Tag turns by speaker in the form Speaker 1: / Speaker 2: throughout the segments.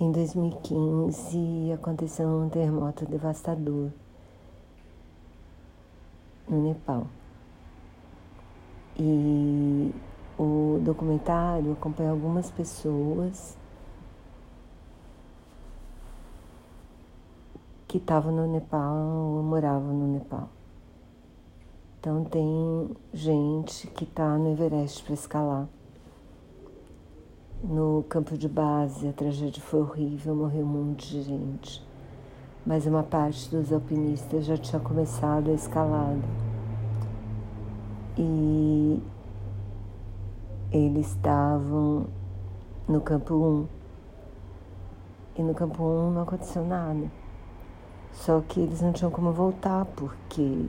Speaker 1: Em 2015 aconteceu um terremoto devastador no Nepal. E o documentário acompanha algumas pessoas que estavam no Nepal ou moravam no Nepal. Então tem gente que está no Everest para escalar. No campo de base a tragédia foi horrível, morreu um monte de gente. Mas uma parte dos alpinistas já tinha começado a escalada. E eles estavam no campo 1. E no campo 1 não aconteceu nada. Só que eles não tinham como voltar, porque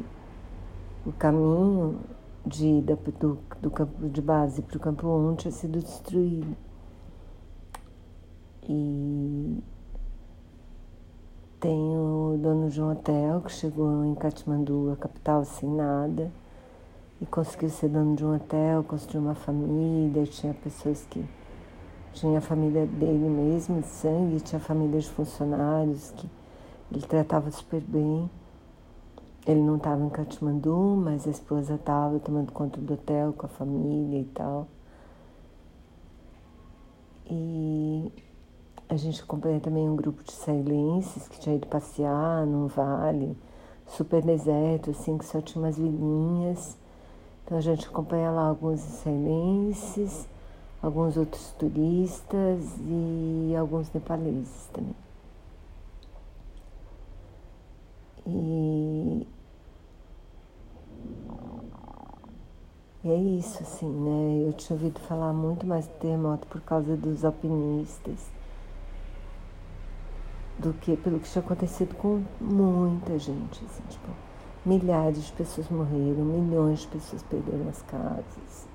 Speaker 1: o caminho de ida do, do campo de base para o campo 1 tinha sido destruído. E tem o dono de um hotel que chegou em Katmandu, a capital, sem nada, e conseguiu ser dono de um hotel, construiu uma família, tinha pessoas que. Tinha a família dele mesmo, de sangue, tinha família de funcionários que ele tratava super bem. Ele não estava em Katmandu, mas a esposa estava tomando conta do hotel com a família e tal. E a gente acompanha também um grupo de israelenses que tinha ido passear num vale super deserto, assim, que só tinha umas vilinhas. Então a gente acompanha lá alguns israelenses, alguns outros turistas e alguns nepaleses também. E E é isso, assim, né? Eu tinha ouvido falar muito mais do terremoto por causa dos alpinistas do que pelo que tinha acontecido com muita gente, assim, tipo, milhares de pessoas morreram, milhões de pessoas perderam as casas.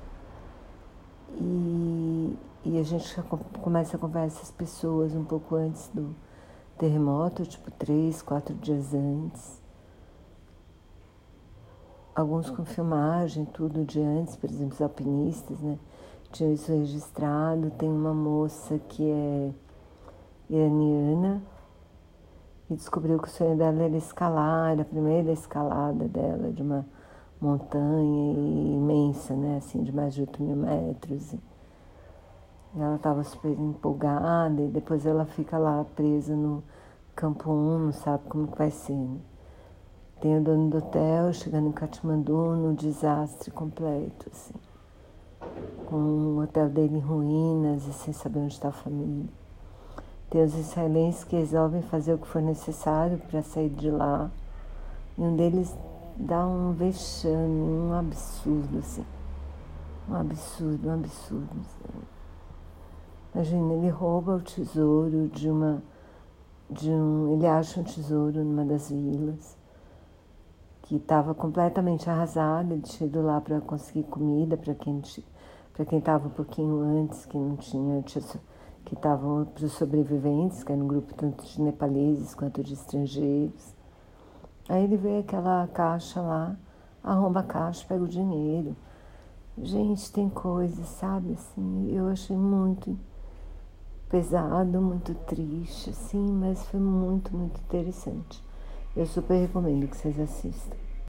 Speaker 1: E, e a gente começa a acompanhar essas pessoas um pouco antes do terremoto, tipo três, quatro dias antes alguns com filmagem, tudo de antes, por exemplo, os alpinistas, né? Tinham isso registrado. Tem uma moça que é iraniana e descobriu que o sonho dela era escalar, a primeira escalada dela de uma montanha imensa, né? Assim, de mais de 8 mil metros. E ela estava super empolgada e depois ela fica lá presa no campo 1, não sabe como que vai ser. Né? Tem o dono do hotel chegando em Katmandu no desastre completo, assim. Com o hotel dele em ruínas e sem saber onde está a família. Tem os israelenses que resolvem fazer o que for necessário para sair de lá. E um deles dá um vexame, um absurdo, assim. Um absurdo, um absurdo. Assim. Imagina, ele rouba o tesouro de uma. De um, ele acha um tesouro numa das vilas que estava completamente arrasada, ele chegou lá para conseguir comida para quem para quem estava um pouquinho antes, que não tinha, que estavam para os sobreviventes, que era um grupo tanto de nepaleses quanto de estrangeiros. Aí ele vê aquela caixa lá, arromba a caixa, pega o dinheiro. Gente, tem coisas, sabe, assim, eu achei muito pesado, muito triste, assim, mas foi muito, muito interessante. Eu super recomendo que vocês assistam.